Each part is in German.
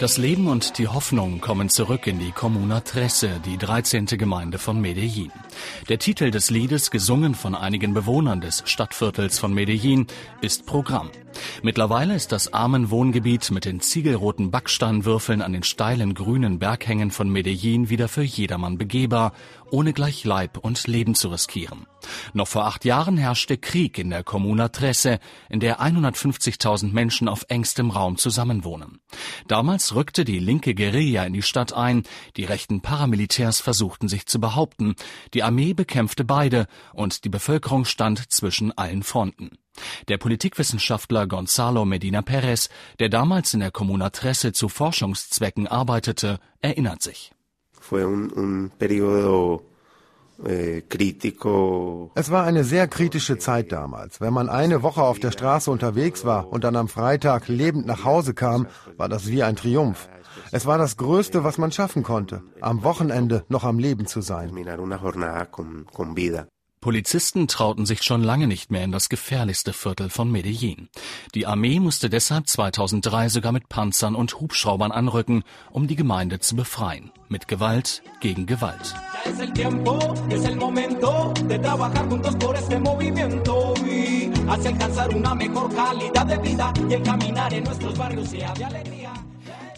Das Leben und die Hoffnung kommen zurück in die Comuna Tresse, die 13. Gemeinde von Medellin. Der Titel des Liedes, gesungen von einigen Bewohnern des Stadtviertels von Medellin, ist Programm. Mittlerweile ist das armen Wohngebiet mit den ziegelroten Backsteinwürfeln an den steilen grünen Berghängen von Medellin wieder für jedermann begehbar, ohne gleich Leib und Leben zu riskieren. Noch vor acht Jahren herrschte Krieg in der Comuna Tresse, in der 150.000 Menschen auf engstem Raum zusammenwohnen. Damals rückte die linke Guerilla in die Stadt ein, die rechten Paramilitärs versuchten sich zu behaupten, die Armee bekämpfte beide und die Bevölkerung stand zwischen allen Fronten. Der Politikwissenschaftler Gonzalo Medina Perez, der damals in der Comuna Tresse zu Forschungszwecken arbeitete, erinnert sich. Eh, es war eine sehr kritische Zeit damals. Wenn man eine Woche auf der Straße unterwegs war und dann am Freitag lebend nach Hause kam, war das wie ein Triumph. Es war das Größte, was man schaffen konnte, am Wochenende noch am Leben zu sein. Polizisten trauten sich schon lange nicht mehr in das gefährlichste Viertel von Medellin. Die Armee musste deshalb 2003 sogar mit Panzern und Hubschraubern anrücken, um die Gemeinde zu befreien. Mit Gewalt gegen Gewalt.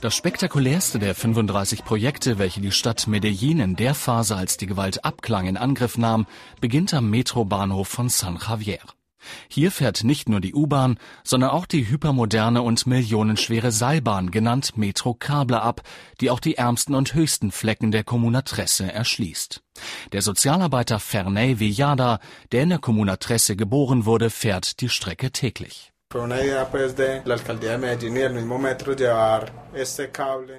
Das spektakulärste der 35 Projekte, welche die Stadt Medellin in der Phase, als die Gewalt abklang, in Angriff nahm, beginnt am Metrobahnhof von San Javier. Hier fährt nicht nur die U-Bahn, sondern auch die hypermoderne und millionenschwere Seilbahn, genannt Metro Cable, ab, die auch die ärmsten und höchsten Flecken der Comuna Tresse erschließt. Der Sozialarbeiter Ferney Villada, der in der Comuna Tresse geboren wurde, fährt die Strecke täglich.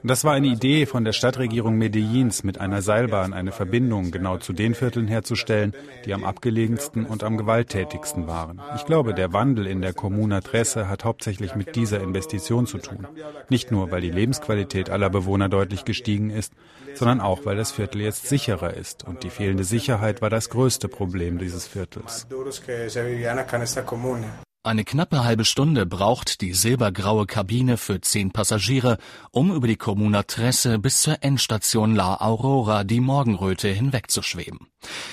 Das war eine Idee von der Stadtregierung Medellins, mit einer Seilbahn eine Verbindung genau zu den Vierteln herzustellen, die am abgelegensten und am gewalttätigsten waren. Ich glaube, der Wandel in der Comuna Tresse hat hauptsächlich mit dieser Investition zu tun. Nicht nur, weil die Lebensqualität aller Bewohner deutlich gestiegen ist, sondern auch, weil das Viertel jetzt sicherer ist. Und die fehlende Sicherheit war das größte Problem dieses Viertels. Eine knappe halbe Stunde braucht die silbergraue Kabine für zehn Passagiere, um über die Comuna Tresse bis zur Endstation La Aurora, die Morgenröte, hinwegzuschweben.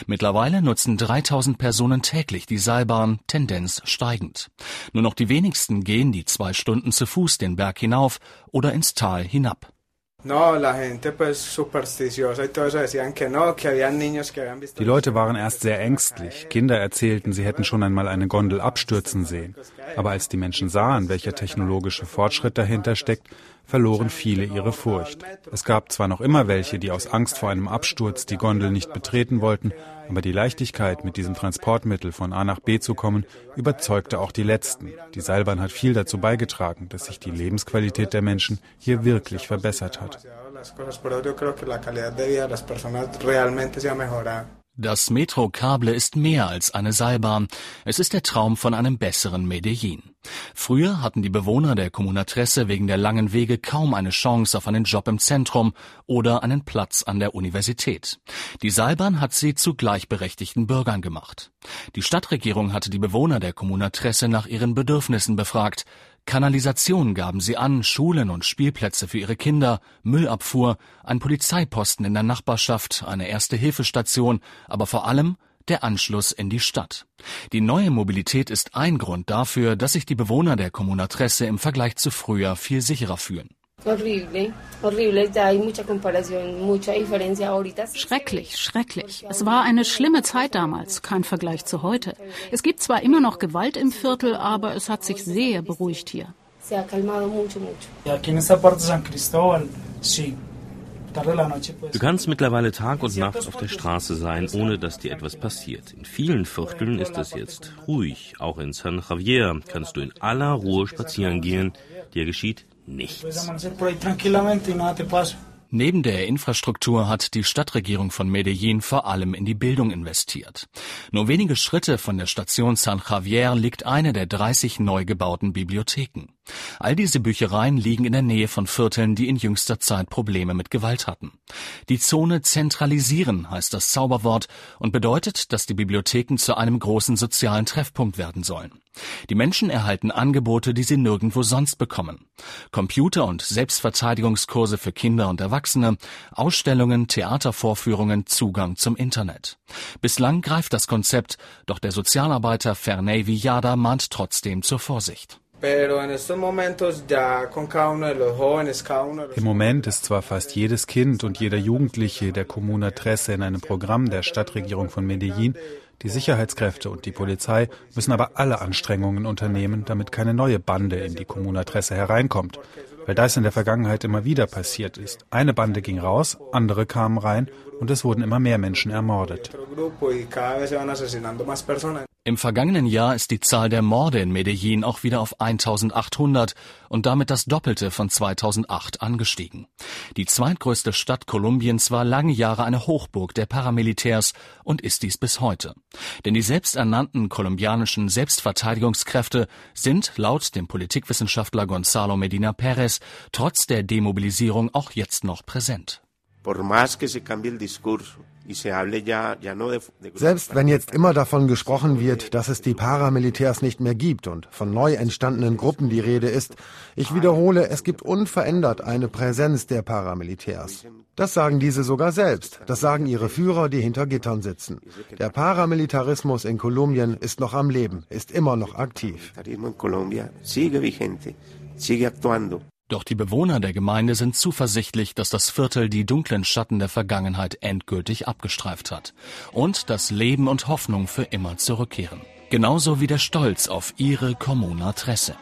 Mittlerweile nutzen 3000 Personen täglich die Seilbahn, Tendenz steigend. Nur noch die wenigsten gehen die zwei Stunden zu Fuß den Berg hinauf oder ins Tal hinab. Die Leute waren erst sehr ängstlich. Kinder erzählten, sie hätten schon einmal eine Gondel abstürzen sehen. Aber als die Menschen sahen, welcher technologische Fortschritt dahinter steckt, verloren viele ihre Furcht. Es gab zwar noch immer welche, die aus Angst vor einem Absturz die Gondel nicht betreten wollten, aber die Leichtigkeit, mit diesem Transportmittel von A nach B zu kommen, überzeugte auch die Letzten. Die Seilbahn hat viel dazu beigetragen, dass sich die Lebensqualität der Menschen hier wirklich verbessert hat. Das Metro-Cable ist mehr als eine Seilbahn. Es ist der Traum von einem besseren Medellin. Früher hatten die Bewohner der Comuna Tresse wegen der langen Wege kaum eine Chance auf einen Job im Zentrum oder einen Platz an der Universität. Die Seilbahn hat sie zu gleichberechtigten Bürgern gemacht. Die Stadtregierung hatte die Bewohner der Comuna Tresse nach ihren Bedürfnissen befragt. Kanalisation gaben sie an, Schulen und Spielplätze für ihre Kinder, Müllabfuhr, ein Polizeiposten in der Nachbarschaft, eine erste Hilfestation, aber vor allem der Anschluss in die Stadt. Die neue Mobilität ist ein Grund dafür, dass sich die Bewohner der Comuna Tresse im Vergleich zu früher viel sicherer fühlen. Schrecklich, schrecklich. Es war eine schlimme Zeit damals, kein Vergleich zu heute. Es gibt zwar immer noch Gewalt im Viertel, aber es hat sich sehr beruhigt hier. Du kannst mittlerweile Tag und Nacht auf der Straße sein, ohne dass dir etwas passiert. In vielen Vierteln ist es jetzt ruhig. Auch in San Javier kannst du in aller Ruhe spazieren gehen. Dir geschieht nichts. Neben der Infrastruktur hat die Stadtregierung von Medellin vor allem in die Bildung investiert. Nur wenige Schritte von der Station San Javier liegt eine der 30 neu gebauten Bibliotheken. All diese Büchereien liegen in der Nähe von Vierteln, die in jüngster Zeit Probleme mit Gewalt hatten. Die Zone zentralisieren heißt das Zauberwort und bedeutet, dass die Bibliotheken zu einem großen sozialen Treffpunkt werden sollen. Die Menschen erhalten Angebote, die sie nirgendwo sonst bekommen. Computer- und Selbstverteidigungskurse für Kinder und Erwachsene, Ausstellungen, Theatervorführungen, Zugang zum Internet. Bislang greift das Konzept, doch der Sozialarbeiter Ferney Villada mahnt trotzdem zur Vorsicht. Im Moment ist zwar fast jedes Kind und jeder Jugendliche der Comuna Tresse in einem Programm der Stadtregierung von Medellin. Die Sicherheitskräfte und die Polizei müssen aber alle Anstrengungen unternehmen, damit keine neue Bande in die Comuna Tresse hereinkommt. Weil das in der Vergangenheit immer wieder passiert ist. Eine Bande ging raus, andere kamen rein und es wurden immer mehr Menschen ermordet. Im vergangenen Jahr ist die Zahl der Morde in Medellin auch wieder auf 1800 und damit das Doppelte von 2008 angestiegen. Die zweitgrößte Stadt Kolumbiens war lange Jahre eine Hochburg der Paramilitärs und ist dies bis heute. Denn die selbsternannten kolumbianischen Selbstverteidigungskräfte sind laut dem Politikwissenschaftler Gonzalo Medina Perez trotz der Demobilisierung auch jetzt noch präsent. Selbst wenn jetzt immer davon gesprochen wird, dass es die Paramilitärs nicht mehr gibt und von neu entstandenen Gruppen die Rede ist, ich wiederhole, es gibt unverändert eine Präsenz der Paramilitärs. Das sagen diese sogar selbst. Das sagen ihre Führer, die hinter Gittern sitzen. Der Paramilitarismus in Kolumbien ist noch am Leben, ist immer noch aktiv. Doch die Bewohner der Gemeinde sind zuversichtlich, dass das Viertel die dunklen Schatten der Vergangenheit endgültig abgestreift hat und dass Leben und Hoffnung für immer zurückkehren. Genauso wie der Stolz auf ihre Comuna Tresse.